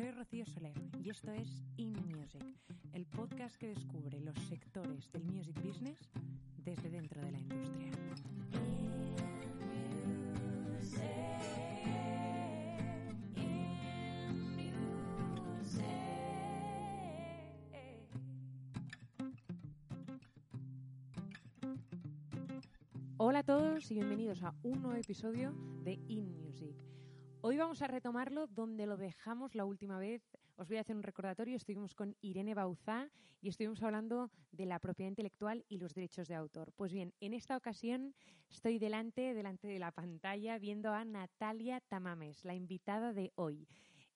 Soy Rocío Soler y esto es In Music, el podcast que descubre los sectores del music business desde dentro de la industria. Hola a todos y bienvenidos a un nuevo episodio de In Music. Hoy vamos a retomarlo donde lo dejamos la última vez. Os voy a hacer un recordatorio. Estuvimos con Irene Bauzá y estuvimos hablando de la propiedad intelectual y los derechos de autor. Pues bien, en esta ocasión estoy delante, delante de la pantalla viendo a Natalia Tamames, la invitada de hoy.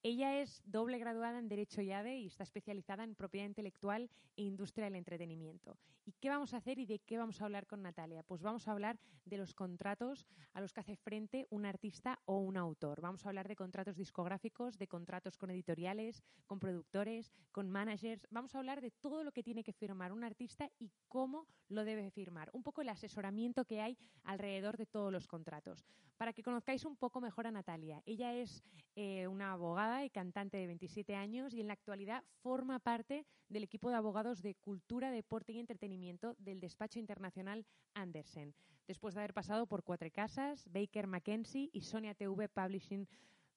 Ella es doble graduada en Derecho IADE y está especializada en propiedad intelectual e industria del entretenimiento. ¿Y qué vamos a hacer y de qué vamos a hablar con Natalia? Pues vamos a hablar de los contratos a los que hace frente un artista o un autor. Vamos a hablar de contratos discográficos, de contratos con editoriales, con productores, con managers. Vamos a hablar de todo lo que tiene que firmar un artista y cómo lo debe firmar. Un poco el asesoramiento que hay alrededor de todos los contratos. Para que conozcáis un poco mejor a Natalia. Ella es eh, una abogada y cantante de 27 años y en la actualidad forma parte del equipo de abogados de cultura, deporte y entretenimiento del despacho internacional Andersen, después de haber pasado por Cuatro Casas, Baker McKenzie y Sonia TV Publishing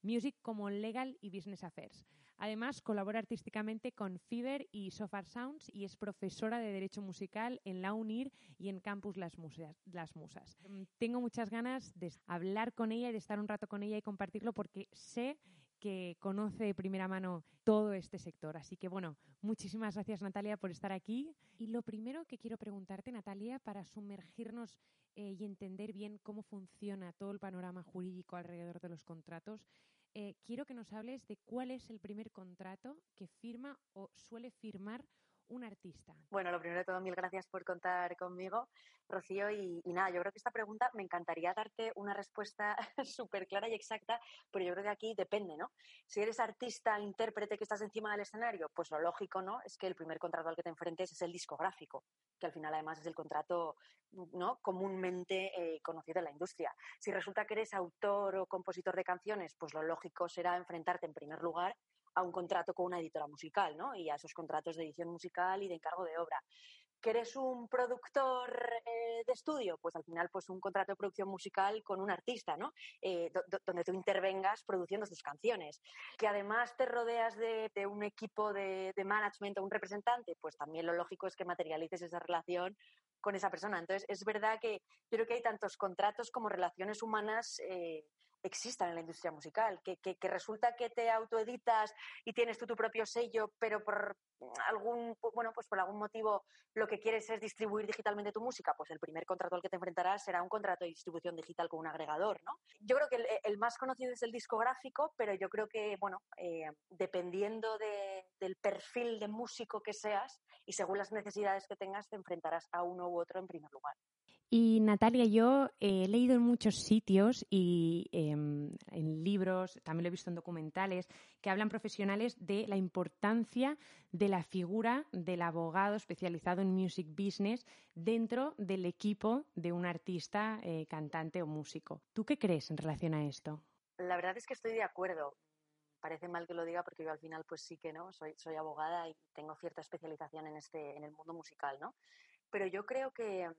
Music como Legal y Business Affairs. Además, colabora artísticamente con Fever y Sofar Sounds y es profesora de Derecho Musical en la UNIR y en Campus Las Musas. Las Musas. Tengo muchas ganas de hablar con ella y de estar un rato con ella y compartirlo porque sé que conoce de primera mano todo este sector. Así que bueno, muchísimas gracias Natalia por estar aquí. Y lo primero que quiero preguntarte, Natalia, para sumergirnos eh, y entender bien cómo funciona todo el panorama jurídico alrededor de los contratos, eh, quiero que nos hables de cuál es el primer contrato que firma o suele firmar un artista? Bueno, lo primero de todo, mil gracias por contar conmigo, Rocío. Y, nada, yo creo que esta pregunta me encantaría darte una respuesta súper clara y exacta, pero yo creo que aquí depende, ¿no? Si eres artista, intérprete que estás encima del escenario, pues lo lógico, ¿no? Es que el primer contrato al que te enfrentes es el discográfico, que al final además es el contrato ¿no? comúnmente eh, conocido en la industria. Si resulta que eres autor o compositor de canciones, pues lo lógico será enfrentarte en primer lugar a un contrato con una editora musical, ¿no? Y a esos contratos de edición musical y de encargo de obra. ¿Que eres un productor eh, de estudio? Pues al final, pues un contrato de producción musical con un artista, ¿no? Eh, do- do- donde tú intervengas produciendo sus canciones. Que además te rodeas de, de un equipo de, management o un representante, pues también lo lógico es que materialices esa relación con esa persona. Entonces, es verdad que creo que hay tantos contratos como relaciones humanas eh, existan en la industria musical, que, que, resulta que te autoeditas y tienes tú tu propio sello, pero por algún, bueno, pues por algún motivo lo que quieres es distribuir digitalmente tu música, pues el primer contrato al que te enfrentarás será un contrato de distribución digital con un agregador, ¿no? Yo creo que el, el más conocido es el discográfico, pero yo creo que, bueno, eh, dependiendo de, del perfil de músico que seas y según las necesidades que tengas, te enfrentarás a uno u otro en primer lugar. Y Natalia, yo he leído en muchos sitios y eh, en libros, también lo he visto en documentales, que hablan profesionales de la importancia de la figura del abogado especializado en music business dentro del equipo de un artista, eh, cantante o músico. ¿Tú qué crees en relación a esto? La verdad es que estoy de acuerdo. Parece mal que lo diga porque yo al final pues sí que no, soy, soy abogada y tengo cierta especialización en, este, en el mundo musical, ¿no? Pero yo creo que,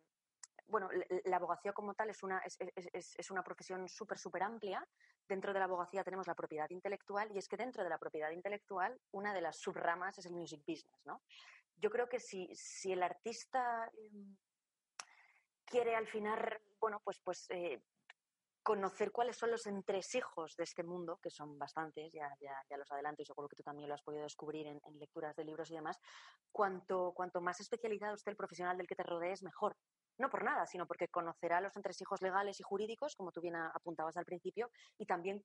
bueno, la, abogacía como tal es una, es, una profesión súper, súper amplia. Dentro de la abogacía tenemos la propiedad intelectual y es que dentro de la propiedad intelectual una de las subramas es el music business, ¿no? Yo creo que si, si el artista eh, quiere al final, bueno, pues, pues eh, conocer cuáles son los entresijos de este mundo, que son bastantes, ya, ya, ya los adelanto y seguro que tú también lo has podido descubrir en, en lecturas de libros y demás, cuanto, cuanto más especializado esté el profesional del que te rodees, mejor. No por nada, sino porque conocerá los entresijos legales y jurídicos, como tú bien apuntabas al principio, y también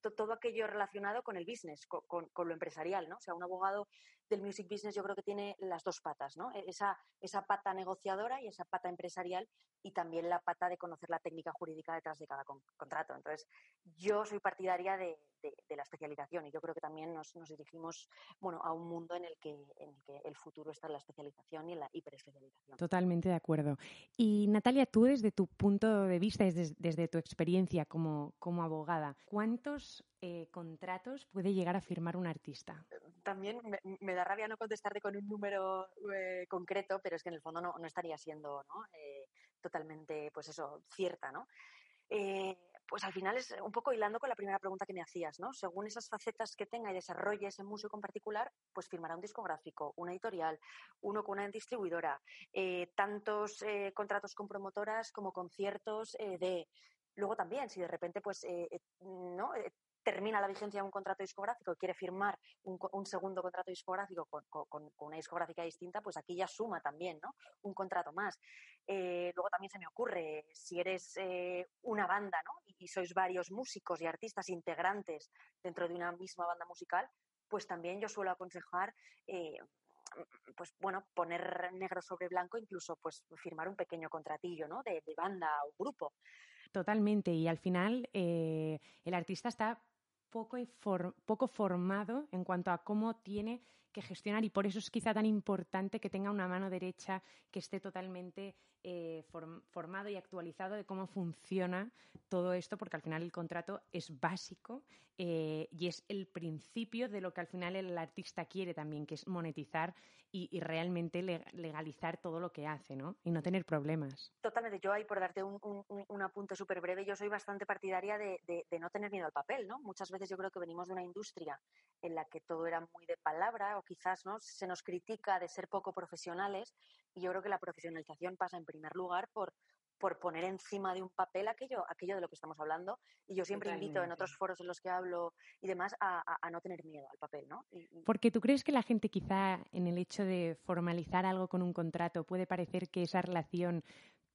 to- todo aquello relacionado con el business, co- con, lo empresarial, ¿no? O sea, un abogado del music business yo creo que tiene las dos patas, ¿no? E- Esa, esa pata negociadora y esa pata empresarial y también la pata de conocer la técnica jurídica detrás de cada con- contrato. Entonces, yo soy partidaria de, de- de la especialización y yo creo que también nos, nos dirigimos, bueno, a un mundo en el, que, en el que el futuro está en la especialización y en la hiperespecialización. Totalmente de acuerdo. Y Natalia, tú desde tu punto de vista, desde, desde tu experiencia como, como abogada, ¿cuántos eh, contratos puede llegar a firmar un artista? También me, me da rabia no contestarte con un número eh, concreto, pero es que en el fondo no, no estaría siendo ¿no? Eh, totalmente, pues eso, cierta, ¿no? Eh, pues al final es un poco hilando con la primera pregunta que me hacías, ¿no? Según esas facetas que tenga y desarrolle ese músico en particular, pues firmará un discográfico, una editorial, uno con una distribuidora, eh, tantos eh, contratos con promotoras como conciertos eh, de... Luego también, si de repente pues no termina la vigencia de un contrato discográfico y quiere firmar un, un segundo contrato discográfico con, una discográfica distinta, pues aquí ya suma también, ¿no? Un contrato más. Eh, luego también se me ocurre, si eres eh, una banda, ¿no? Y, y sois varios músicos y artistas integrantes dentro de una misma banda musical, pues también yo suelo aconsejar, eh, pues bueno, poner negro sobre blanco, incluso pues firmar un pequeño contratillo, ¿no? De, banda o grupo. Totalmente. Y al final eh, el artista está poco, poco formado en cuanto a cómo tiene que gestionar y por eso es quizá tan importante que tenga una mano derecha que esté totalmente eh, form- formado y actualizado de cómo funciona todo esto, porque al final el contrato es básico eh, y es el principio de lo que al final el artista quiere también, que es monetizar y, realmente le- legalizar todo lo que hace, ¿no? Y no tener problemas. Totalmente, yo ahí por darte un- un apunte súper breve, yo soy bastante partidaria de, de- de no tener miedo al papel, ¿no? Muchas veces yo creo que venimos de una industria en la que todo era muy de palabra o quizás ¿no? se nos critica de ser poco profesionales y yo creo que la profesionalización pasa en primer lugar por, por poner encima de un papel aquello, aquello de lo que estamos hablando y yo siempre invito en otros foros en los que hablo y demás a, a- a no tener miedo al papel, ¿no? Y- y- Porque tú crees que la gente quizá en el hecho de formalizar algo con un contrato puede parecer que esa relación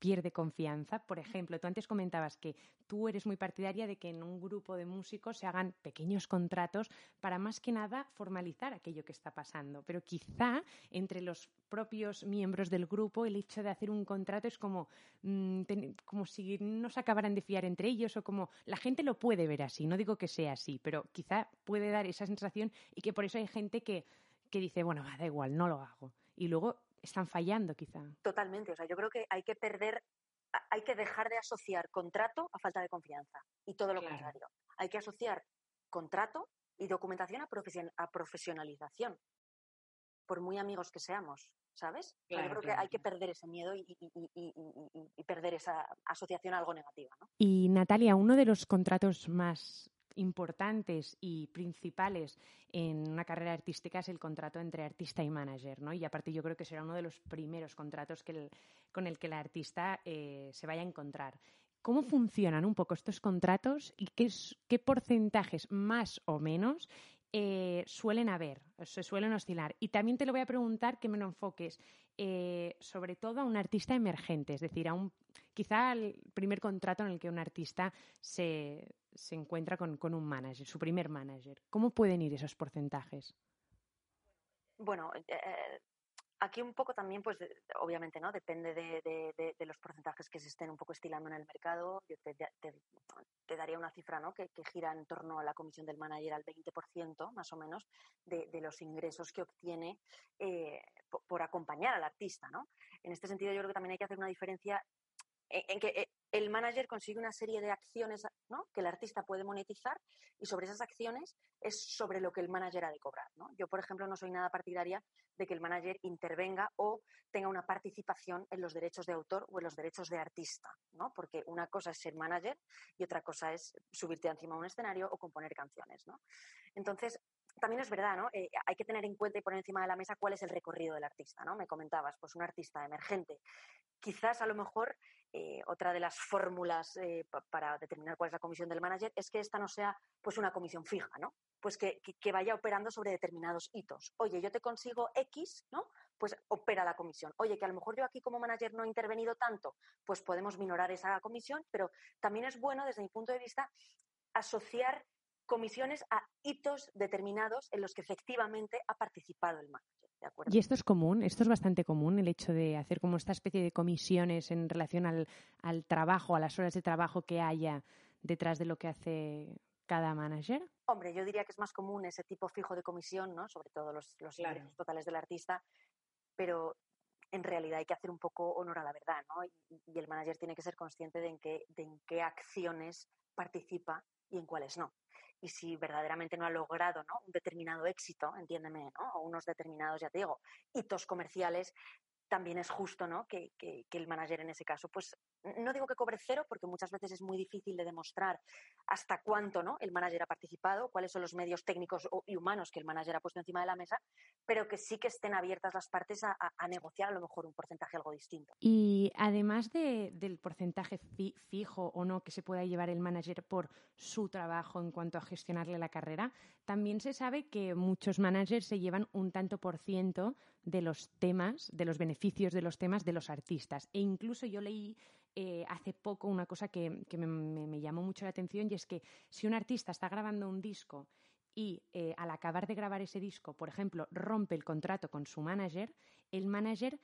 pierde confianza. Por ejemplo, tú antes comentabas que tú eres muy partidaria de que en un grupo de músicos se hagan pequeños contratos para más que nada formalizar aquello que está pasando. Pero quizá entre los propios miembros del grupo el hecho de hacer un contrato es como, mm, como si no se acabaran de fiar entre ellos o como la gente lo puede ver así. No digo que sea así, pero quizá puede dar esa sensación y que por eso hay gente que, que dice, bueno, va, da igual, no lo hago. Y luego están fallando quizá. Totalmente, o sea, yo creo que hay que perder, hay que dejar de asociar contrato a falta de confianza y todo lo Claro. contrario. Hay que asociar contrato y documentación a, profesion- a profesionalización, por muy amigos que seamos, ¿sabes? Claro, yo creo claro, que hay que perder ese miedo y, perder esa asociación a algo negativa, ¿no? Y Natalia, uno de los contratos más importantes y principales en una carrera artística es el contrato entre artista y manager, ¿no? Y aparte yo creo que será uno de los primeros contratos que con el que el artista eh, se vaya a encontrar. ¿Cómo funcionan un poco estos contratos y qué porcentajes más o menos eh, suelen haber, se suelen oscilar? Y también te lo voy a preguntar que me lo enfoques eh, sobre todo a un artista emergente, es decir, a un quizá el primer contrato en el que un artista se, se encuentra con, con un manager, su primer manager. ¿Cómo pueden ir esos porcentajes? Bueno, eh, aquí un poco también, pues obviamente, ¿no? Depende de, los porcentajes que se estén un poco estilando en el mercado. Yo te, daría una cifra, ¿no? Que, gira en torno a la comisión del manager al 20%, más o menos, de, los ingresos que obtiene eh, po- por, acompañar al artista, ¿no? En este sentido, yo creo que también hay que hacer una diferencia en, en que eh, el manager consigue una serie de acciones ¿no? que el artista puede monetizar y sobre esas acciones es sobre lo que el manager ha de cobrar. ¿no? Yo, por ejemplo, no soy nada partidaria de que el manager intervenga o tenga una participación en los derechos de autor o en los derechos de artista, ¿no? porque una cosa es ser manager y otra cosa es subirte encima de un escenario o componer canciones. ¿no? Entonces, también es verdad, ¿no? Eh, hay que tener en cuenta y poner encima de la mesa cuál es el recorrido del artista, ¿no? Me comentabas, pues un artista emergente. Quizás a lo mejor eh, otra de las fórmulas eh, pa- para determinar cuál es la comisión del manager es que esta no sea pues una comisión fija, ¿no? Pues que, que- que vaya operando sobre determinados hitos. Oye, yo te consigo X, ¿no? Pues opera la comisión. Oye, que a lo mejor yo aquí como manager no he intervenido tanto, pues podemos minorar esa comisión, pero también es bueno desde mi punto de vista asociar comisiones a hitos determinados en los que efectivamente ha participado el manager. ¿De acuerdo? Y esto es común, esto es bastante común, el hecho de hacer como esta especie de comisiones en relación al, al trabajo, a las horas de trabajo que haya detrás de lo que hace cada manager. Hombre, yo diría que es más común ese tipo fijo de comisión, ¿no? Sobre todo los, los Claro. ingresos totales del artista, pero en realidad hay que hacer un poco honor a la verdad, ¿no? Y, y el manager tiene que ser consciente de en qué, de en qué acciones participa y en cuáles no. Y si verdaderamente no ha logrado ¿no? un determinado éxito, entiéndeme, ¿no? o unos determinados, ya te digo, hitos comerciales, también es justo ¿no? que, que- que el manager en ese caso, pues no digo que cobre cero, porque muchas veces es muy difícil de demostrar hasta cuánto ¿no? el manager ha participado, cuáles son los medios técnicos y humanos que el manager ha puesto encima de la mesa, pero que sí que estén abiertas las partes a, negociar a lo mejor un porcentaje algo distinto. Y además de- del porcentaje fi- fijo o no que se pueda llevar el manager por su trabajo en cuanto a gestionarle la carrera, también se sabe que muchos managers se llevan un tanto por ciento de los temas, de los beneficios de los temas de los artistas. E incluso yo leí eh, hace poco una cosa que, que me- me llamó mucho la atención y es que si un artista está grabando un disco y eh, al acabar de grabar ese disco, por ejemplo, rompe el contrato con su manager, el manager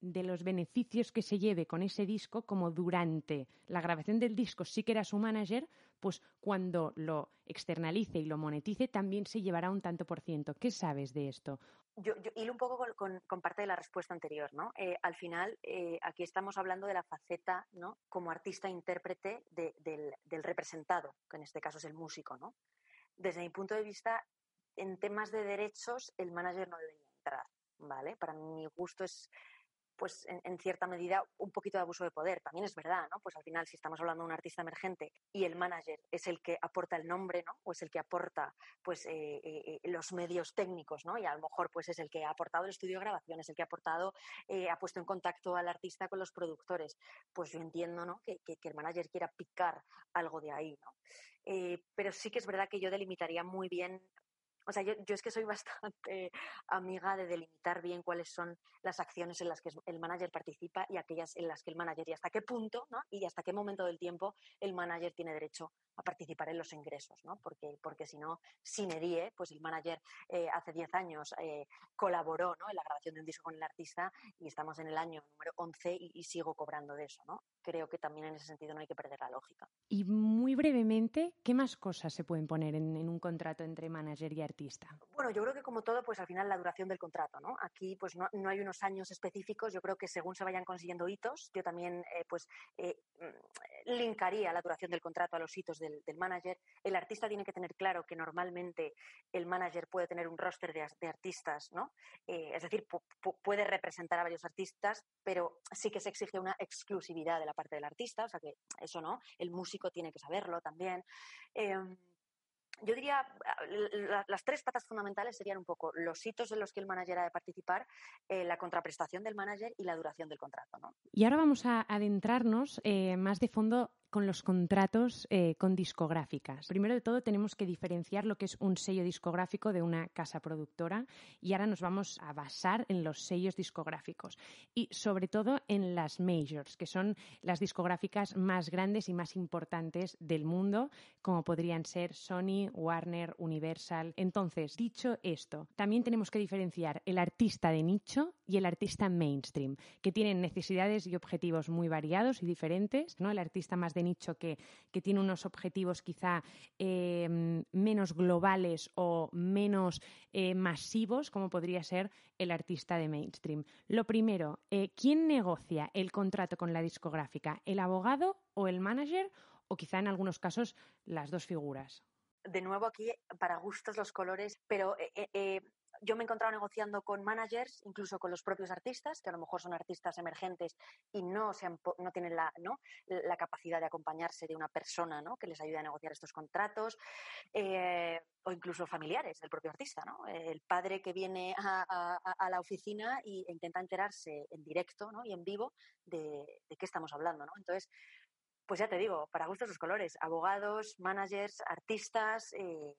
de los beneficios que se lleve con ese disco, como durante la grabación del disco sí que era su manager, pues cuando lo externalice y lo monetice también se llevará un tanto por ciento. ¿Qué sabes de esto? yo, yo hilo un poco con, con- parte de la respuesta anterior, ¿no? Eh, al final, eh, aquí estamos hablando de la faceta, ¿no? Como artista-intérprete de- del, del representado, que en este caso es el músico, ¿no? Desde mi punto de vista, en temas de derechos, el manager no debería entrar, ¿vale? Para mi gusto es, pues, en, cierta medida, un poquito de abuso de poder. También es verdad, ¿no? Pues al final, si estamos hablando de un artista emergente y el manager es el que aporta el nombre, ¿no? O es el que aporta pues eh, eh, eh, los medios técnicos, ¿no? Y a lo mejor pues es el que ha aportado el estudio de grabación, es el que ha aportado, ha puesto en contacto al artista con los productores. Pues yo entiendo, ¿no? Que, que- que el manager quiera picar algo de ahí, ¿no? Pero sí que es verdad que yo delimitaría muy bien. O sea, yo, es que soy bastante amiga de delimitar bien cuáles son las acciones en las que el manager participa y aquellas en las que el manager y hasta qué punto, ¿no? Y hasta qué momento del tiempo el manager tiene derecho a participar en los ingresos, ¿no? Porque, porque si no, si me die, pues el manager eh, hace 10 años eh, colaboró ¿no? en la grabación de un disco con el artista y estamos en el año número 11 y, y sigo cobrando de eso, ¿no? Creo que también en ese sentido no hay que perder la lógica. Y muy brevemente, ¿qué más cosas se pueden poner en, en un contrato entre manager y artista? Bueno, yo creo que como todo, pues al final la duración del contrato, ¿no? Aquí pues no, no hay unos años específicos, yo creo que según se vayan consiguiendo hitos, yo también eh, pues eh, mm, linkaría la duración del contrato a los hitos del, del manager. El artista tiene que tener claro que normalmente el manager puede tener un roster de, as- de artistas, ¿no? Eh, es decir, pu- pu- puede representar a varios artistas, pero sí que se exige una exclusividad de la parte del artista, o sea que eso no, el músico tiene que saberlo también. Em, yo diría, ah, la- las tres patas fundamentales serían un poco los hitos en los que el manager ha de participar, eh, la contraprestación del manager y la duración del contrato, ¿no? Y ahora vamos a adentrarnos eh, más de fondo con los contratos eh, con discográficas. Primero de todo tenemos que diferenciar lo que es un sello discográfico de una casa productora y ahora nos vamos a basar en los sellos discográficos y sobre todo en las majors, que son las discográficas más grandes y más importantes del mundo, como podrían ser Sony, Warner, Universal. Entonces, dicho esto, también tenemos que diferenciar el artista de nicho y el artista mainstream, que tienen necesidades y objetivos muy variados y diferentes. ¿no? El artista más de nicho que, que tiene unos objetivos quizá eh, menos globales o menos eh, masivos, como podría ser el artista de mainstream. Lo primero, eh, ¿quién negocia el contrato con la discográfica? ¿El abogado o el manager? O quizá en algunos casos las dos figuras. De nuevo aquí, para gustos los colores, pero yo me he encontrado negociando con managers, incluso con los propios artistas, que a lo mejor son artistas emergentes y no, se han no tienen la, ¿no? la capacidad de acompañarse de una persona ¿no? que les ayude a negociar estos contratos, eh, o incluso familiares del propio artista. ¿no? El padre que viene a, la oficina e intenta enterarse en directo ¿no? y en vivo de, de qué estamos hablando. ¿no? Entonces, pues ya te digo, para gustos los colores, abogados, managers, artistas eh,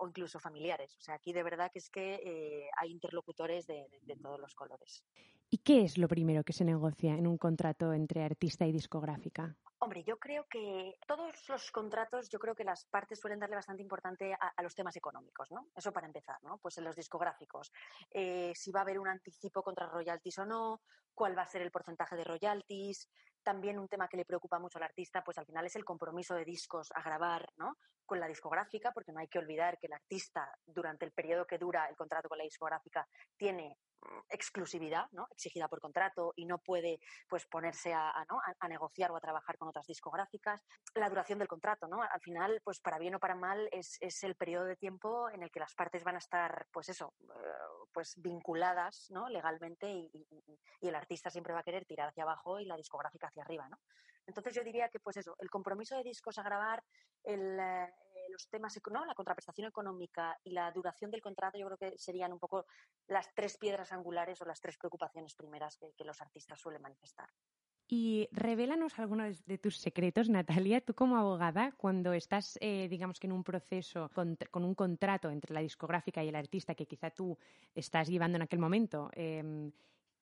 o, incluso familiares. O sea, aquí de verdad que es que eh, hay interlocutores de, de- de todos los colores. ¿Y qué es lo primero que se negocia en un contrato entre artista y discográfica? Hombre, yo creo que todos los contratos, yo creo que las partes suelen darle bastante importante a, a los temas económicos, ¿no? Eso para empezar, ¿no? Pues en los discográficos, eh, si va a haber un anticipo contra royalties o no, cuál va a ser el porcentaje de royalties. También un tema que le preocupa mucho al artista, pues al final es el compromiso de discos a grabar, ¿no? Con la discográfica, porque no hay que olvidar que el artista, durante el periodo que dura el contrato con la discográfica, tiene mm, exclusividad, ¿no? Exigida por contrato y no puede, pues, ponerse a, ¿no? a, negociar o a trabajar con otras discográficas. La duración del contrato, ¿no? Al final, pues, para bien o para mal, es, es el periodo de tiempo en el que las partes van a estar, pues eso, eh, pues vinculadas, ¿no? Legalmente y- y el artista siempre va a querer tirar hacia abajo y la discográfica hacia arriba, ¿no? Entonces yo diría que, pues eso, el compromiso de discos a grabar, el, eh, los temas, ¿no? la contraprestación económica y la duración del contrato, yo creo que serían un poco las tres piedras angulares o las tres preocupaciones primeras que, que los artistas suelen manifestar. Y revélanos algunos de tus secretos, Natalia. Tú como abogada, cuando estás, eh, digamos que en un proceso con, con un contrato entre la discográfica y el artista que quizá tú estás llevando en aquel momento, em,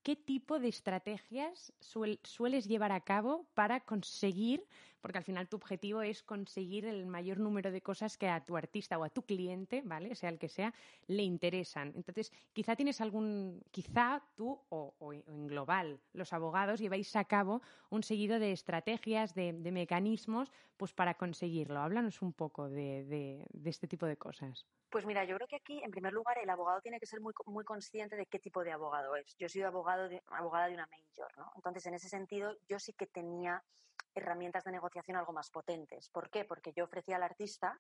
¿qué tipo de estrategias suel- sueles llevar a cabo para conseguir, porque al final tu objetivo es conseguir el mayor número de cosas que a tu artista o a tu cliente, ¿vale? Sea el que sea, le interesan. Entonces, quizá tienes algún, quizá tú o, en global, los abogados lleváis a cabo un seguido de estrategias, de, mecanismos, pues para conseguirlo. Háblanos un poco de, este tipo de cosas. Pues mira, yo creo que aquí, en primer lugar, el abogado tiene que ser muy, muy consciente de qué tipo de abogado es. Yo he sido abogado abogada de una major, ¿no? Entonces, en ese sentido, yo sí que tenía herramientas de negociación algo más potentes. ¿Por qué? Porque yo ofrecía al artista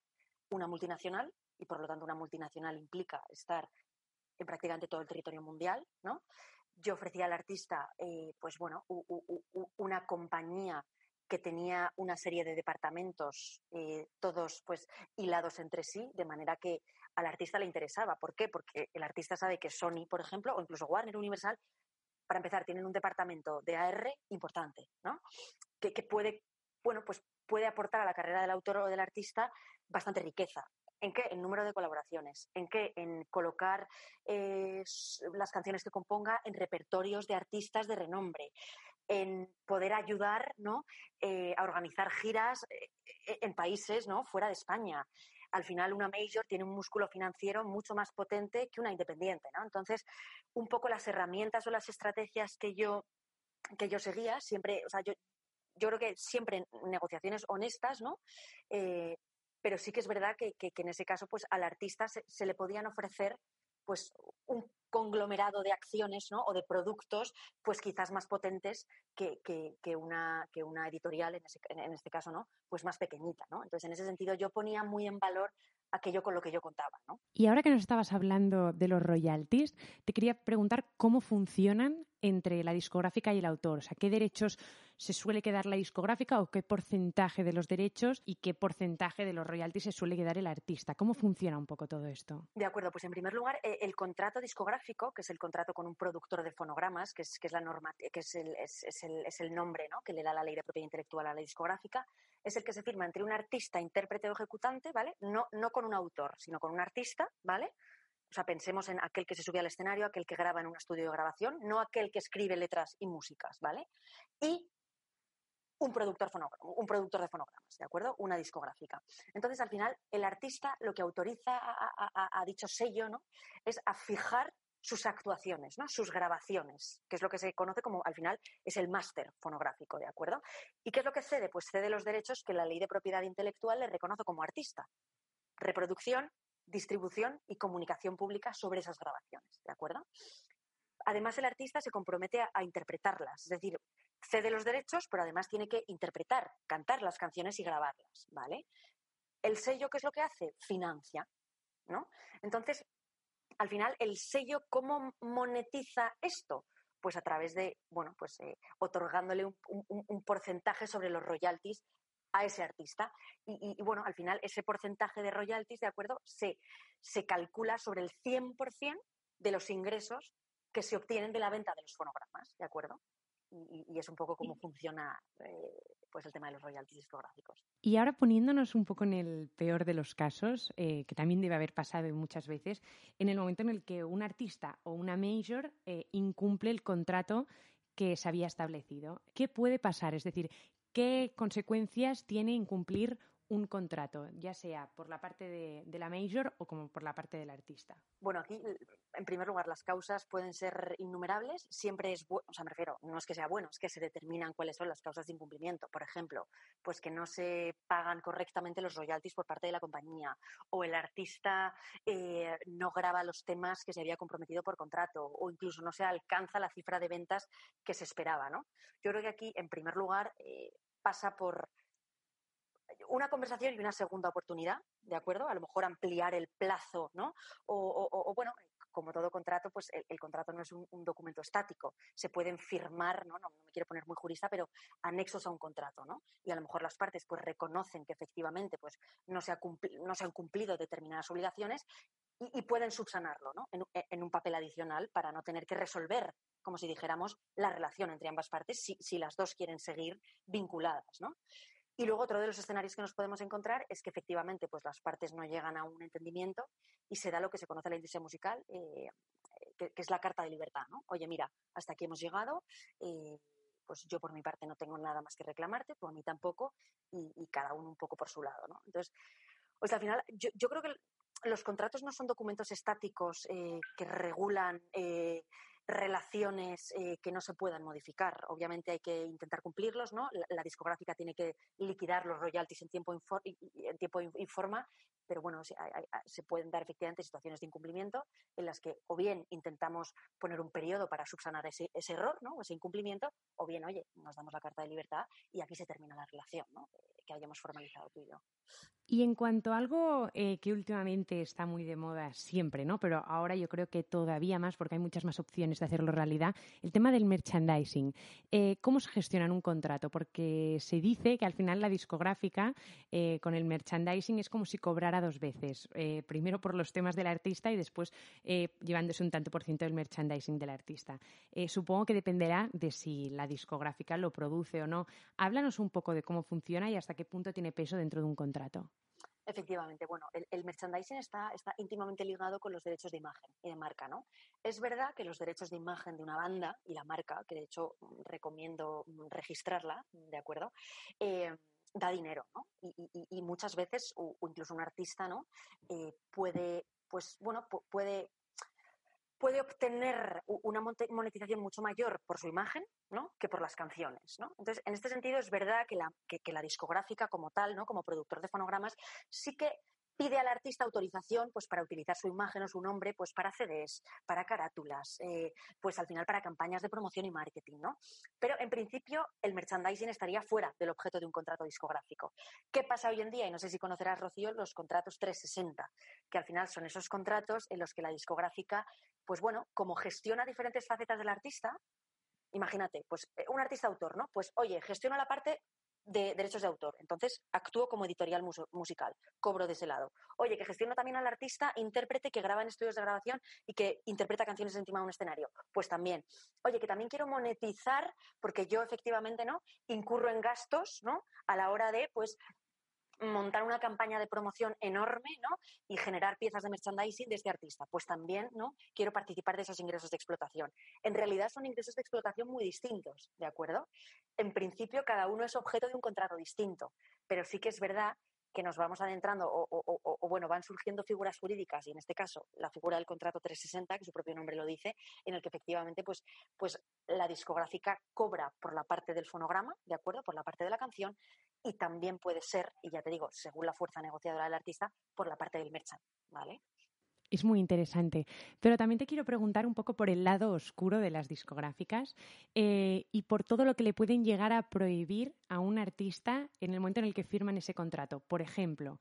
una multinacional, y por lo tanto una multinacional implica estar en prácticamente todo el territorio mundial, ¿no? Yo ofrecía al artista, eh, pues bueno, una compañía que tenía una serie de departamentos, eh, todos pues hilados entre sí, de manera que al artista le interesaba. ¿Por qué? Porque el artista sabe que Sony, por ejemplo, o incluso Warner Universal, para empezar, tienen un departamento de AR importante, ¿no? Que, puede, bueno, pues puede aportar a la carrera del autor o del artista bastante riqueza. ¿En qué? En número de colaboraciones. ¿En qué? En colocar eh, las canciones que componga en repertorios de artistas de renombre. En poder ayudar ¿no? Eh, a organizar giras eh, en países ¿no? fuera de España. Al final, una major tiene un músculo financiero mucho más potente que una independiente. ¿no? Entonces, un poco las herramientas o las estrategias que yo, que yo seguía, siempre, o sea, yo, yo creo que siempre negociaciones honestas, ¿no? Eh, pero sí que es verdad que, que- en ese caso, pues al artista se, le podían ofrecer pues un conglomerado de acciones ¿no? o de productos pues quizás más potentes que, que- una, que una editorial en, ese- en este caso no pues más pequeñita ¿no? entonces en ese sentido yo ponía muy en valor aquello con lo que yo contaba ¿no? Y ahora que nos estabas hablando de los royalties, te quería preguntar cómo funcionan entre la discográfica y el autor. O sea, ¿qué derechos se suele quedar la discográfica o qué porcentaje de los derechos y qué porcentaje de los royalties se suele quedar el artista? ¿Cómo funciona un poco todo esto? De acuerdo, pues en primer lugar, eh, el contrato discográfico, que es el contrato con un productor de fonogramas, que es, que es la norma, que es el, es, es el, es el nombre ¿no? que le da la ley de propiedad intelectual a la discográfica, es el que se firma entre un artista, intérprete o ejecutante, ¿vale? No, no con un autor, sino con un artista, ¿vale? O sea, pensemos en aquel que se sube al escenario, aquel que graba en un estudio de grabación, no aquel que escribe letras y músicas, ¿vale? Y un productor, un productor de fonogramas, ¿de acuerdo? Una discográfica. Entonces, al final, el artista lo que autoriza a dicho sello, ¿no? Es a fijar sus actuaciones, ¿no? Sus grabaciones, que es lo que se conoce como, al final, es el máster fonográfico, ¿de acuerdo? ¿Y qué es lo que cede? Pues cede los derechos que la ley de propiedad intelectual le reconoce como artista. Reproducción, distribución y comunicación pública sobre esas grabaciones, ¿de acuerdo? Además, el artista se compromete a, interpretarlas, es decir, cede los derechos, pero además tiene que interpretar, cantar las canciones y grabarlas, ¿vale? El sello, ¿qué es lo que hace? Financia, ¿no? Entonces, al final, el sello, ¿cómo monetiza esto? Pues a través de, bueno, pues eh, otorgándole un, un- un porcentaje sobre los royalties a ese artista. Y, y- y, bueno, al final, ese porcentaje de royalties, ¿de acuerdo? Se, se calcula sobre el 100% de los ingresos que se obtienen de la venta de los fonogramas, ¿de acuerdo? Y, y- y es un poco cómo funciona eh, pues el tema de los royalties discográficos. Y ahora poniéndonos un poco en el peor de los casos, eh, que también debe haber pasado muchas veces, en el momento en el que un artista o una major eh, incumple el contrato que se había establecido. ¿Qué puede pasar? Es decir, ¿qué consecuencias tiene incumplir un contrato, ya sea por la parte de, la major o como por la parte del artista? Bueno, aquí, en primer lugar, las causas pueden ser innumerables. Siempre es bueno, o sea, me refiero, no es que sea bueno, es que se determinan cuáles son las causas de incumplimiento. Por ejemplo, pues que no se pagan correctamente los royalties por parte de la compañía o el artista eh, no graba los temas que se había comprometido por contrato o incluso no se alcanza la cifra de ventas que se esperaba, ¿no? Yo creo que aquí, en primer lugar, eh, pasa por una conversación y una segunda oportunidad, ¿de acuerdo? A lo mejor ampliar el plazo, ¿no? O, bueno, como todo contrato, pues el, contrato no es un, documento estático. Se pueden firmar, ¿no? ¿no? No me quiero poner muy jurista, pero anexos a un contrato, ¿no? Y a lo mejor las partes pues reconocen que efectivamente pues no se, han cumplido determinadas obligaciones y, pueden subsanarlo, ¿no? En, en, un papel adicional para no tener que resolver, como si dijéramos, la relación entre ambas partes si las dos quieren seguir vinculadas, ¿no? Y luego otro de los escenarios que nos podemos encontrar es que efectivamente pues, las partes no llegan a un entendimiento y se da lo que se conoce en la industria musical, eh, que, que, es la carta de libertad. ¿no? Oye, mira, hasta aquí hemos llegado, eh, pues yo por mi parte no tengo nada más que reclamarte, tú a mí tampoco, y, cada uno un poco por su lado. ¿no? Entonces, pues al final, yo, creo que los contratos no son documentos estáticos eh, que regulan eh, relaciones eh, que no se puedan modificar. Obviamente hay que intentar cumplirlos, ¿no? La, discográfica tiene que liquidar los royalties en tiempo, en tiempo y forma, pero bueno, se, hay, se, pueden dar efectivamente situaciones de incumplimiento en las que o bien intentamos poner un periodo para subsanar ese, error, ¿no? Ese incumplimiento, o bien, oye, nos damos la carta de libertad y aquí se termina la relación, ¿no? Que hayamos formalizado tú y yo. Y en cuanto a algo eh, que últimamente está muy de moda siempre, ¿no? Pero ahora yo creo que todavía más, porque hay muchas más opciones de hacerlo realidad, el tema del merchandising. Eh, ¿Cómo se gestiona un contrato? Porque se dice que al final la discográfica eh, con el merchandising es como si cobrara dos veces. Primero por los temas del artista y después llevándose un tanto por ciento del merchandising del artista. supongo que dependerá de si la discográfica lo produce o no. Háblanos un poco de cómo funciona y hasta qué punto tiene peso dentro de un contrato. Efectivamente, bueno, el, el, merchandising está, está íntimamente ligado con los derechos de imagen y de marca, ¿no? Es verdad que los derechos de imagen de una banda y la marca, que de hecho recomiendo registrarla, ¿de acuerdo? Eh, da dinero, ¿no? Y, y, y muchas veces, o, incluso un artista, ¿no? Eh, puede, pues, bueno, puede puede obtener una monetización mucho mayor por su imagen ¿no? que por las canciones. ¿no? Entonces, en este sentido, es verdad que la, que, la discográfica como tal, ¿no? como productor de fonogramas, sí que pide al artista autorización pues para utilizar su imagen o su nombre pues para CDs, para carátulas, eh, pues al final para campañas de promoción y marketing, ¿no? Pero en principio el merchandising estaría fuera del objeto de un contrato discográfico. ¿Qué pasa hoy en día? Y no sé si conocerás, Rocío, los contratos 360, que al final son esos contratos en los que la discográfica, pues bueno, como gestiona diferentes facetas del artista, imagínate, pues eh, un artista autor, ¿no? Pues oye, gestiona la parte de derechos de autor. Entonces, actúo como editorial mus musical, cobro de ese lado. Oye, que gestiono también al artista, intérprete que graba en estudios de grabación y que interpreta canciones encima de un escenario. Pues también. Oye, que también quiero monetizar, porque yo efectivamente, ¿no? Incurro en gastos, ¿no? A la hora de, pues, montar una campaña de promoción enorme ¿no? y generar piezas de merchandising de este artista. Pues también ¿no? quiero participar de esos ingresos de explotación. En realidad son ingresos de explotación muy distintos, ¿de acuerdo? En principio cada uno es objeto de un contrato distinto, pero sí que es verdad que nos vamos adentrando o, o, o, bueno, van surgiendo figuras jurídicas y en este caso la figura del contrato 360, que su propio nombre lo dice, en el que efectivamente pues, pues la discográfica cobra por la parte del fonograma, ¿de acuerdo? Por la parte de la canción y también puede ser, y ya te digo, según la fuerza negociadora del artista, por la parte del merchant, ¿vale? Es muy interesante. Pero también te quiero preguntar un poco por el lado oscuro de las discográficas eh, y por todo lo que le pueden llegar a prohibir a un artista en el momento en el que firman ese contrato. Por ejemplo,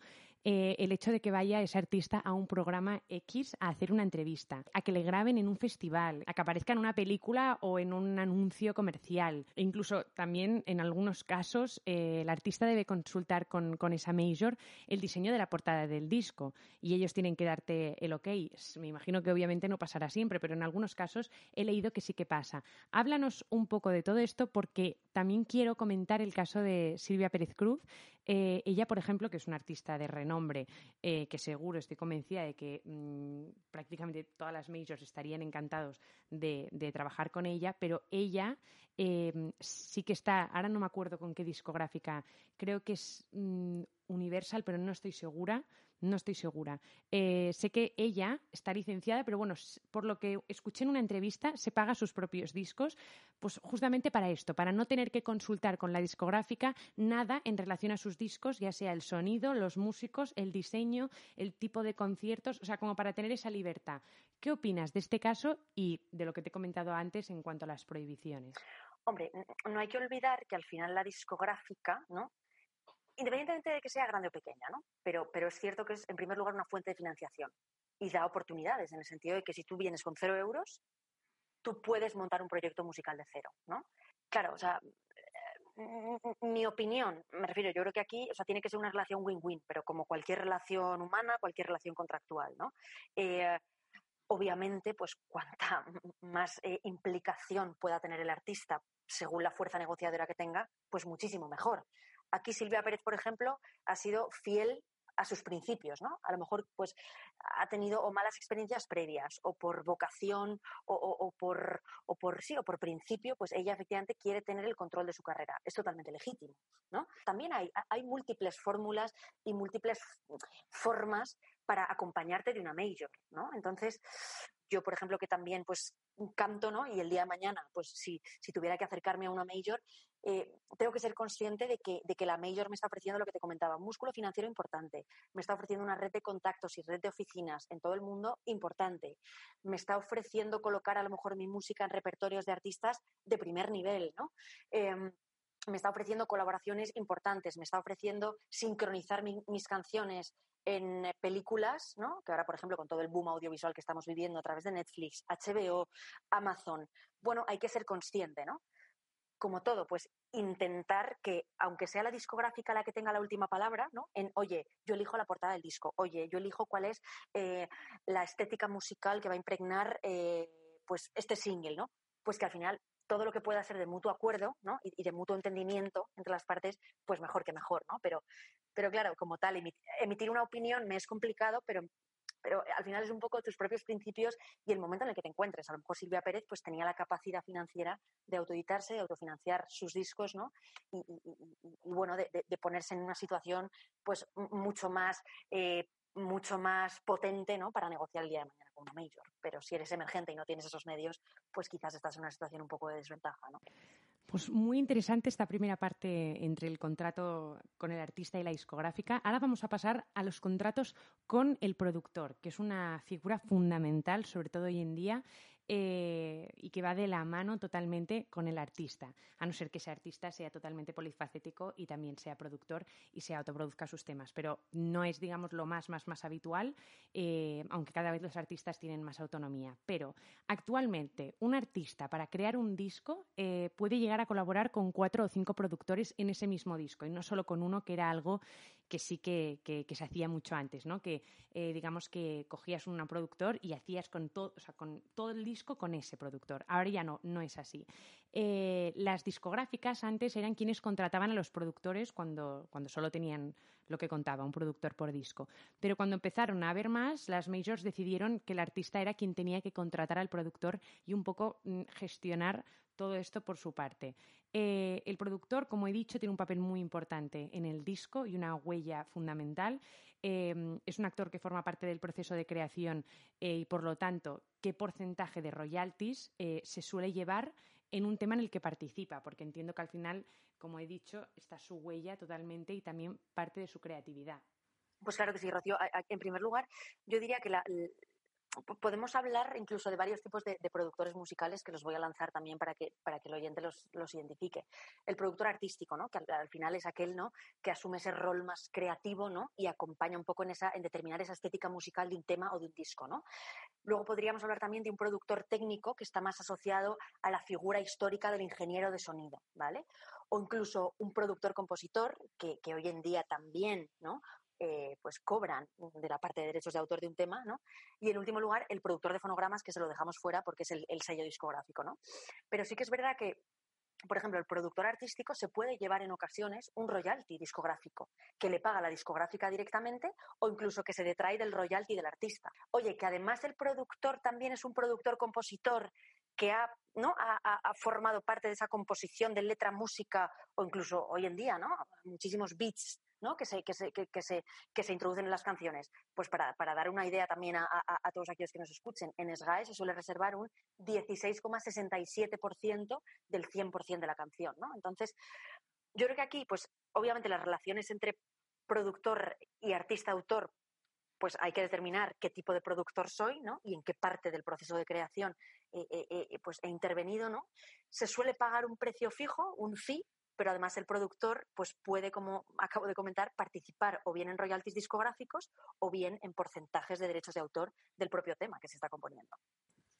eh, el hecho de que vaya ese artista a un programa X a hacer una entrevista, a que le graben en un festival, a que aparezca en una película o en un anuncio comercial. E incluso también en algunos casos eh, el artista debe consultar con, con, esa major el diseño de la portada del disco y ellos tienen que darte el ok. Me imagino que obviamente no pasará siempre, pero en algunos casos he leído que sí que pasa. Háblanos un poco de todo esto porque también quiero comentar el caso de Silvia Pérez Cruz. Eh, ella, por ejemplo, que es una artista de renombre, eh, que seguro estoy convencida de que mmm, prácticamente todas las majors estarían encantados de, trabajar con ella, pero ella eh, sí que está, ahora no me acuerdo con qué discográfica, creo que es mm, Universal, pero no estoy segura. No estoy segura. Eh, sé que ella está licenciada, pero bueno, por lo que escuché en una entrevista, se paga sus propios discos, pues justamente para esto, para no tener que consultar con la discográfica nada en relación a sus discos, ya sea el sonido, los músicos, el diseño, el tipo de conciertos, o sea, como para tener esa libertad. ¿Qué opinas de este caso y de lo que te he comentado antes en cuanto a las prohibiciones? Hombre, no hay que olvidar que al final la discográfica, ¿no? Independientemente de que sea grande o pequeña, ¿no? Pero, es cierto que es, en primer lugar, una fuente de financiación y da oportunidades, en el sentido de que si tú vienes con cero euros, tú puedes montar un proyecto musical de cero, ¿no? Claro, o sea, eh, mi opinión, me refiero, yo creo que aquí, o sea, tiene que ser una relación win-win, pero como cualquier relación humana, cualquier relación contractual, ¿no? Eh, obviamente, pues cuanta más eh, implicación pueda tener el artista según la fuerza negociadora que tenga, pues muchísimo mejor. Aquí Silvia Pérez, por ejemplo, ha sido fiel a sus principios, ¿no? A lo mejor, pues, ha tenido o malas experiencias previas, o por vocación, o, por, o por sí, o por principio, pues ella efectivamente quiere tener el control de su carrera. Es totalmente legítimo, ¿no? También hay, hay múltiples fórmulas y múltiples formas para acompañarte de una major, ¿no? Entonces, yo, por ejemplo, que también pues canto, ¿no? Y el día de mañana, pues si, si tuviera que acercarme a una major, eh, tengo que ser consciente de que, de que la major me está ofreciendo lo que te comentaba, músculo financiero importante, me está ofreciendo una red de contactos y red de oficinas en todo el mundo importante, me está ofreciendo colocar a lo mejor mi música en repertorios de artistas de primer nivel, ¿no? Em, me está ofreciendo colaboraciones importantes, me está ofreciendo sincronizar mi- mis canciones en eh, películas, ¿no? Que ahora, por ejemplo, con todo el boom audiovisual que estamos viviendo a través de Netflix, HBO, Amazon, bueno, hay que ser consciente, ¿no? Como todo, pues intentar que, aunque sea la discográfica la que tenga la última palabra, ¿no? En, oye, yo elijo la portada del disco, oye, yo elijo cuál es eh, la estética musical que va a impregnar, eh, pues, este single, ¿no? Pues que al final todo lo que pueda ser de mutuo acuerdo, ¿no? Y, de mutuo entendimiento entre las partes, pues mejor que mejor, ¿no? Pero, pero claro, como tal, emi- emitir una opinión me es complicado, pero pero al final es un poco tus propios principios y el momento en el que te encuentres. A lo mejor Silvia Pérez pues tenía la capacidad financiera de autoeditarse, de autofinanciar sus discos, ¿no? Y, bueno, de, de- ponerse en una situación pues mucho más eh, mucho más potente, ¿no? Para negociar el día de mañana Pero si eres emergente y no tienes esos medios, pues quizás estás en una situación un poco de desventaja, ¿no? Pues muy interesante esta primera parte entre el contrato con el artista y la discográfica. Ahora vamos a pasar a los contratos con el productor, que es una figura fundamental, sobre todo hoy en día, eh, y que va de la mano totalmente con el artista, a no ser que ese artista sea totalmente polifacético y también sea productor y se autoproduzca sus temas. Pero no es, digamos, lo más, más, más habitual, eh, aunque cada vez los artistas tienen más autonomía. Pero actualmente, un artista para crear un disco eh, puede llegar a colaborar con cuatro o cinco productores en ese mismo disco y no solo con uno, que era algo que sí que, que- se hacía mucho antes, ¿no? Que eh, digamos que cogías un productor y hacías con todo, o sea, con todo el disco con ese productor. Ahora ya no, no es así. Eh, las discográficas antes eran quienes contrataban a los productores cuando, cuando solo tenían lo que contaba, un productor por disco. Pero cuando empezaron a haber más, las majors decidieron que el artista era quien tenía que contratar al productor y un poco mm, gestionar todo esto por su parte. Eh, el productor, como he dicho, tiene un papel muy importante en el disco y una huella fundamental. Eh, es un actor que forma parte del proceso de creación eh, y, por lo tanto, qué porcentaje de royalties se suele llevar en un tema en el que participa, porque entiendo que al final, como he dicho, está su huella totalmente y también parte de su creatividad. Pues claro que sí, Rocío. En primer lugar, yo diría que la- podemos hablar incluso de varios tipos de, de productores musicales que los voy a lanzar también para que, para que el oyente los, los identifique. El productor artístico, ¿no? que al, al final es aquel ¿no? que asume ese rol más creativo ¿no? y acompaña un poco en, esa, en determinar esa estética musical de un tema o de un disco. ¿no? Luego podríamos hablar también de un productor técnico que está más asociado a la figura histórica del ingeniero de sonido, ¿vale? O incluso un productor compositor que, que hoy en día también, ¿no? Eh, pues cobran de la parte de derechos de autor de un tema, ¿no? Y en último lugar, el productor de fonogramas, que se lo dejamos fuera porque es el, el sello discográfico, ¿no? Pero sí que es verdad que, por ejemplo, el productor artístico se puede llevar en ocasiones un royalty discográfico, que le paga la discográfica directamente o incluso que se detrae del royalty del artista. Oye, que además el productor también es un productor compositor que ha, ¿no? ha, formado parte de esa composición de letra, música o incluso hoy en día, ¿no? Muchísimos beats. ¿no? Que, se, que, se, que, se, que se introducen en las canciones. Pues para, para dar una idea también a, a- todos aquellos que nos escuchen, en SGAE se suele reservar un 16,67% del 100% de la canción. ¿no? Entonces, yo creo que aquí, pues obviamente las relaciones entre productor y artista-autor, pues hay que determinar qué tipo de productor soy, ¿no? Y en qué parte del proceso de creación pues he intervenido, ¿no? Se suele pagar un precio fijo, un fee, pero además el productor pues puede, como acabo de comentar, participar o bien en royalties discográficos o bien en porcentajes de derechos de autor del propio tema que se está componiendo.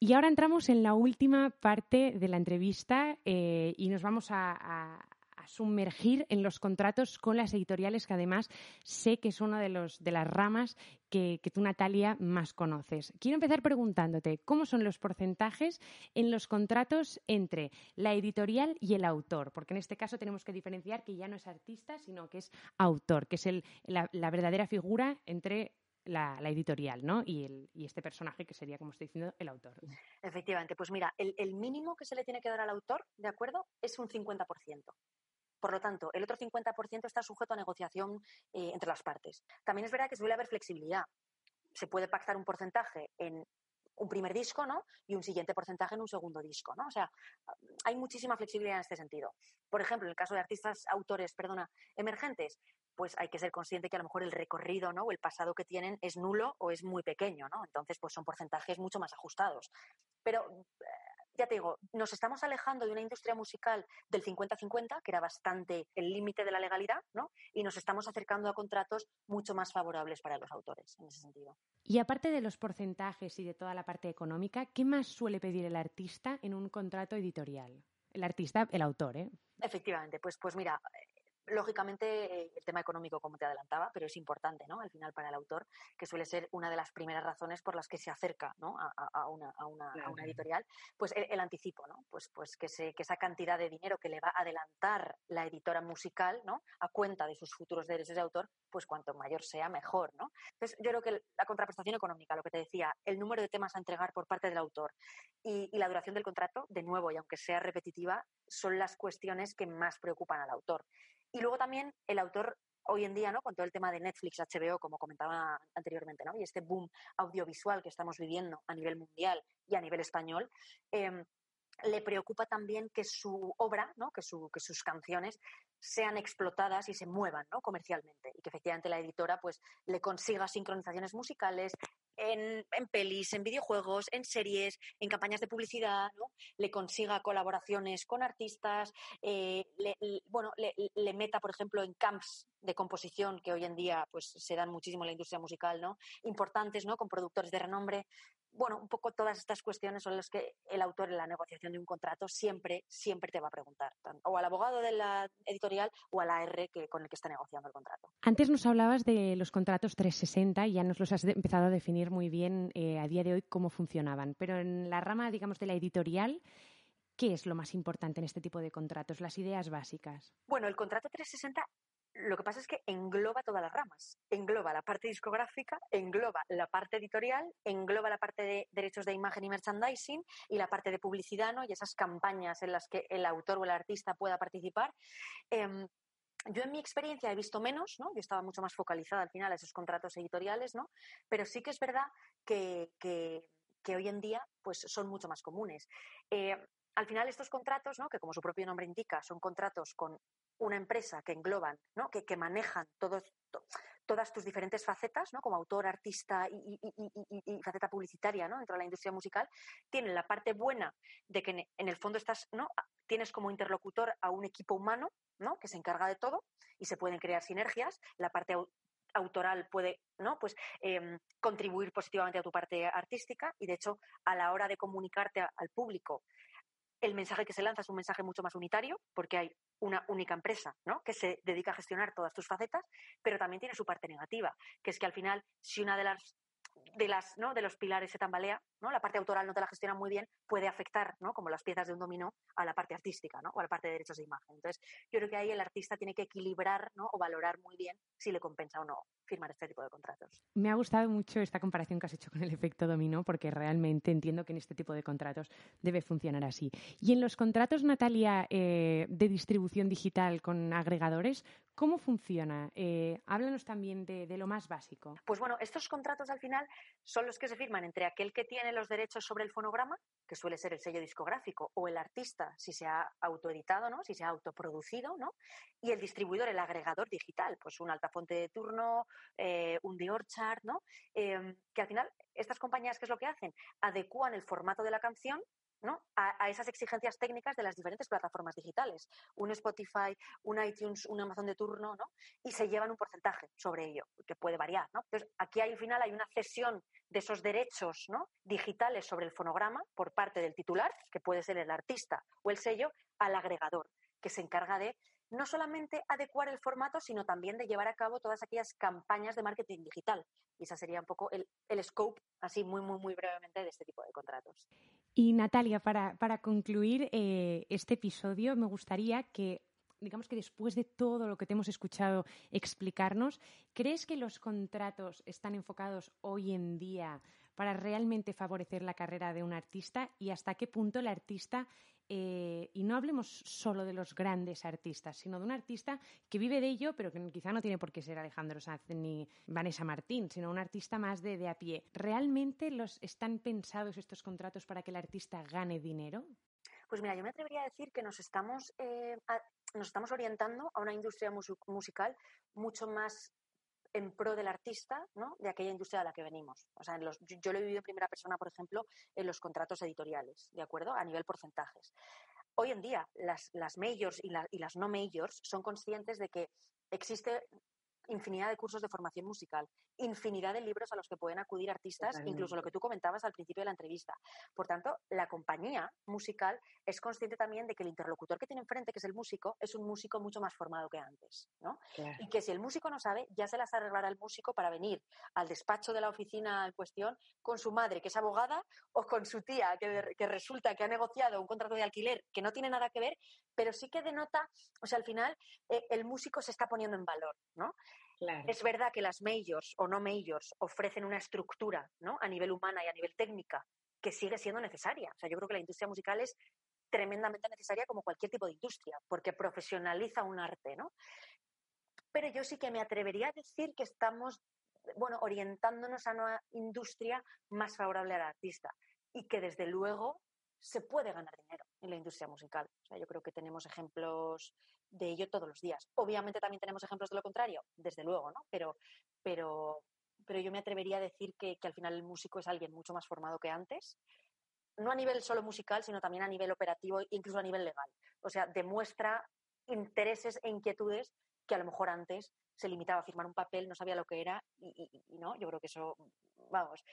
Y ahora entramos en la última parte de la entrevista eh, y nos vamos a sumergir en los contratos con las editoriales, que además sé que es una de, los, de las ramas que, que tú, Natalia, más conoces. Quiero empezar preguntándote cómo son los porcentajes en los contratos entre la editorial y el autor, porque en este caso tenemos que diferenciar que ya no es artista, sino que es autor, que es el- la, la verdadera figura entre la, la editorial ¿no? y, el- y este personaje que sería, como estoy diciendo, el autor. Efectivamente, pues mira, el, el mínimo que se le tiene que dar al autor, ¿de acuerdo? Es un 50%. Por lo tanto, el otro 50% está sujeto a negociación eh, entre las partes. También es verdad que suele haber flexibilidad. Se puede pactar un porcentaje en un primer disco, ¿no? Y un siguiente porcentaje en un segundo disco, ¿no? O sea, hay muchísima flexibilidad en este sentido. Por ejemplo, en el caso de artistas, autores, perdona, emergentes, pues hay que ser consciente que a lo mejor el recorrido, ¿no? O el pasado que tienen es nulo o es muy pequeño, ¿no? Entonces, pues son porcentajes mucho más ajustados. Pero eh, digo, nos estamos alejando de una industria musical del 50-50, que era bastante el límite de la legalidad, ¿no? Y nos estamos acercando a contratos mucho más favorables para los autores, en ese sentido. Y aparte de los porcentajes y de toda la parte económica, ¿qué más suele pedir el artista en un contrato editorial? El artista, el autor, ¿eh? Efectivamente, pues, pues mira, lógicamente eh, el tema económico, como te adelantaba, pero es importante, ¿no? Al final para el autor, que suele ser una de las primeras razones por las que se acerca, ¿no? A, una, a una- a una editorial, pues el, el anticipo, ¿no? Pues, pues que, se, que esa cantidad de dinero que le va a adelantar la editora musical, ¿no? A cuenta de sus futuros derechos de autor, pues cuanto mayor sea, mejor, ¿no? Entonces, yo creo que la contraprestación económica, lo que te decía, el número de temas a entregar por parte del autor y, y la duración del contrato, de nuevo, y aunque sea repetitiva, son las cuestiones que más preocupan al autor. Y luego también el autor hoy en día, ¿no? Con todo el tema de Netflix, HBO, como comentaba anteriormente, ¿no? Y este boom audiovisual que estamos viviendo a nivel mundial y a nivel español, em, le preocupa también que su obra, ¿no? que, su- que sus canciones sean explotadas y se muevan ¿no? comercialmente y que efectivamente la editora pues le consiga sincronizaciones musicales en, pelis, en videojuegos, en series, en campañas de publicidad, ¿no? le consiga colaboraciones con artistas, eh, le, bueno, le, le meta, por ejemplo, en camps de composición que hoy en día pues se dan muchísimo en la industria musical, ¿no? Importantes, ¿no? Con productores de renombre. Bueno, un poco todas estas cuestiones son las que el autor en la negociación de un contrato siempre, siempre te va a preguntar, o al abogado de la editorial o al AR que, con el que está negociando el contrato. Antes nos hablabas de los contratos 360 y ya nos los has empezado a definir muy bien eh, a día de hoy cómo funcionaban. Pero en la rama, digamos, de la editorial, ¿qué es lo más importante en este tipo de contratos? Las ideas básicas. Bueno, el contrato 360 lo que pasa es que engloba todas las ramas. Engloba la parte discográfica, engloba la parte editorial, engloba la parte de derechos de imagen y merchandising y la parte de publicidad ¿no? y esas campañas en las que el autor o el artista pueda participar. Em, yo en mi experiencia he visto menos, ¿no? Yo estaba mucho más focalizada al final a esos contratos editoriales, ¿no? Pero sí que es verdad que, que- hoy en día pues son mucho más comunes. Eh, al final estos contratos, ¿no? Que como su propio nombre indica, son contratos con una empresa que engloban. Que, que manejan todos, to- todas tus diferentes facetas, ¿no? Como autor, artista y, faceta publicitaria, ¿no? Dentro de la industria musical, tienen la parte buena de que en, el fondo estás, ¿no? Tienes como interlocutor a un equipo humano, ¿no? Que se encarga de todo y se pueden crear sinergias. La parte au- autoral puede. Pues em, contribuir positivamente a tu parte artística y de hecho a la hora de comunicarte al público el mensaje que se lanza es un mensaje mucho más unitario, porque hay una única empresa ¿no? que se dedica a gestionar todas tus facetas, pero también tiene su parte negativa, que es que al final, si una de las de, las, ¿no? de los pilares se tambalea, ¿no? la parte autoral no te la gestiona muy bien, puede afectar, ¿no? como las piezas de un dominó, a la parte artística ¿no? o a la parte de derechos de imagen. Entonces, yo creo que ahí el artista tiene que equilibrar ¿no? o valorar muy bien si le compensa o no firmar este tipo de contratos. Me ha gustado mucho esta comparación que has hecho con el efecto dominó, porque realmente entiendo que en este tipo de contratos debe funcionar así. Y en los contratos, Natalia, eh, de distribución digital con agregadores, ¿cómo funciona? Eh, háblanos también de, de lo más básico. Pues bueno, estos contratos al final son los que se firman entre aquel que tiene los derechos sobre el fonograma, que suele ser el sello discográfico, o el artista, si se ha autoeditado, ¿no? si se ha autoproducido, ¿no? y el distribuidor, el agregador digital, pues un altafonte de turno, eh, un The Orchard, ¿no? Em, que al final, estas compañías, ¿qué es lo que hacen? Adecúan el formato de la canción ¿no? A, esas exigencias técnicas de las diferentes plataformas digitales. Un Spotify, un iTunes, un Amazon de turno, ¿no? Y se llevan un porcentaje sobre ello, que puede variar, ¿no? Entonces, aquí al final hay una cesión de esos derechos ¿no? digitales sobre el fonograma por parte del titular, que puede ser el artista o el sello, al agregador, que se encarga de no solamente adecuar el formato, sino también de llevar a cabo todas aquellas campañas de marketing digital. Y esa sería un poco el, el scope, así muy, muy, muy brevemente, de este tipo de contratos. Y Natalia, para, para concluir eh, este episodio, me gustaría que digamos que después de todo lo que te hemos escuchado explicarnos, ¿crees que los contratos están enfocados hoy en día para realmente favorecer la carrera de un artista y hasta qué punto el artista eh, y no hablemos solo de los grandes artistas, sino de un artista que vive de ello, pero que quizá no tiene por qué ser Alejandro Sanz ni Vanessa Martín, sino un artista más de, a pie. ¿Realmente los están pensados estos contratos para que el artista gane dinero? Pues mira, yo me atrevería a decir que nos estamos, eh, nos estamos orientando a una industria mus musical mucho más en pro del artista, ¿no? De aquella industria a la que venimos. O sea, en los, yo, lo he vivido en primera persona, por ejemplo, en los contratos editoriales, ¿de acuerdo? A nivel porcentajes. Hoy en día, las, majors y las no majors son conscientes de que existe infinidad de cursos de formación musical, infinidad de libros a los que pueden acudir artistas, Totalmente. incluso lo que tú comentabas al principio de la entrevista. Por tanto, la compañía musical es consciente también de que el interlocutor que tiene enfrente, que es el músico, es un músico mucho más formado que antes, ¿no? Claro. Y que si el músico no sabe, ya se las arreglará el músico para venir al despacho de la oficina en cuestión con su madre, que es abogada, o con su tía, que, que resulta que ha negociado un contrato de alquiler que no tiene nada que ver, pero sí que denota, o sea, al final eh, el músico se está poniendo en valor, ¿no? Es verdad que las majors o no majors ofrecen una estructura ¿no? a nivel humana y a nivel técnica que sigue siendo necesaria. O sea, yo creo que la industria musical es tremendamente necesaria como cualquier tipo de industria, porque profesionaliza un arte, ¿no? Pero yo sí que me atrevería a decir que estamos, bueno, orientándonos a una industria más favorable al artista y que desde luego se puede ganar dinero en la industria musical. O sea, yo creo que tenemos ejemplos de ello todos los días. Obviamente también tenemos ejemplos de lo contrario, desde luego, ¿no? Pero, pero, pero yo me atrevería a decir que, que al final el músico es alguien mucho más formado que antes, no a nivel solo musical, sino también a nivel operativo, incluso a nivel legal. O sea, demuestra intereses e inquietudes que a lo mejor antes se limitaba a firmar un papel, no sabía lo que era y, y no, yo creo que eso, vamos,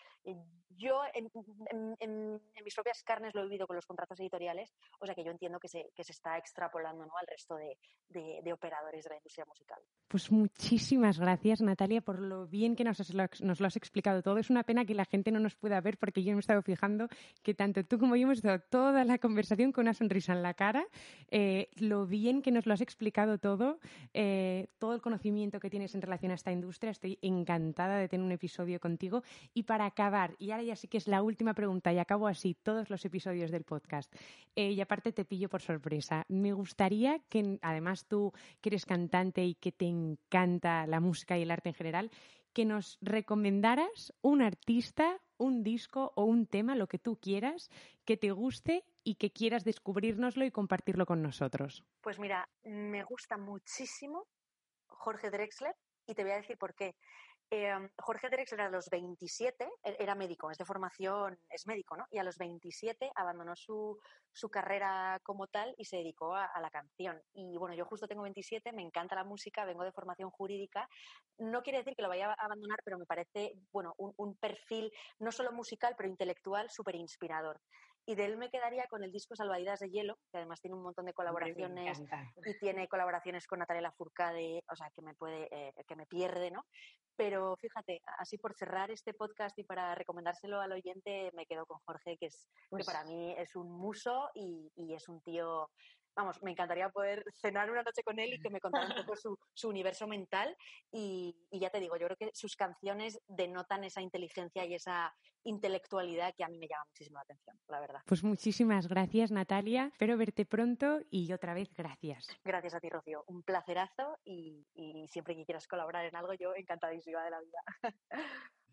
yo en, mis propias carnes lo he vivido con los contratos editoriales, o sea que yo entiendo que se, que se está extrapolando al resto de, de, de, operadores de la industria musical. Pues muchísimas gracias Natalia por lo bien que nos, has, nos lo has explicado todo. Es una pena que la gente no nos pueda ver porque yo me he estado fijando que tanto tú como yo hemos estado toda la conversación con una sonrisa en la cara, eh, lo bien que nos lo has explicado todo, eh, todo el conocimiento que tienes en relación a esta industria. Estoy encantada de tener un episodio contigo. Y para acabar, y ahora ya sí que es la última pregunta, y acabo así todos los episodios del podcast, eh, y aparte te pillo por sorpresa, me gustaría que, además tú que eres cantante y que te encanta la música y el arte en general, que nos recomendaras un artista, un disco o un tema, lo que tú quieras, que te guste y que quieras descubrirnoslo y compartirlo con nosotros. Pues mira, me gusta muchísimo Jorge Drexler y te voy a decir por qué. Eh, Jorge Drexler a los 27 era médico, es de formación, es médico, ¿no? Y a los 27 abandonó su, su carrera como tal y se dedicó a, a, la canción. Y bueno, yo justo tengo 27, me encanta la música, vengo de formación jurídica. No quiere decir que lo vaya a abandonar, pero me parece, bueno, un, un perfil no solo musical, pero intelectual súper inspirador. Y de él me quedaría con el disco Salvavidas de Hielo, que además tiene un montón de colaboraciones y tiene colaboraciones con Natalia Lafourcade, o sea, que me puede, eh, que me pierde, ¿no? Pero fíjate, así por cerrar este podcast y para recomendárselo al oyente, me quedo con Jorge, que es que Pues- para mí es un muso y, y es un tío, vamos, me encantaría poder cenar una noche con él y que me contara un poco su, su universo mental y, y ya te digo, yo creo que sus canciones denotan esa inteligencia y esa intelectualidad que a mí me llama muchísimo la atención, la verdad. Pues muchísimas gracias, Natalia. Espero verte pronto y otra vez gracias. Gracias a ti, Rocío. Un placerazo y, y siempre que quieras colaborar en algo, yo encantadísima de la vida.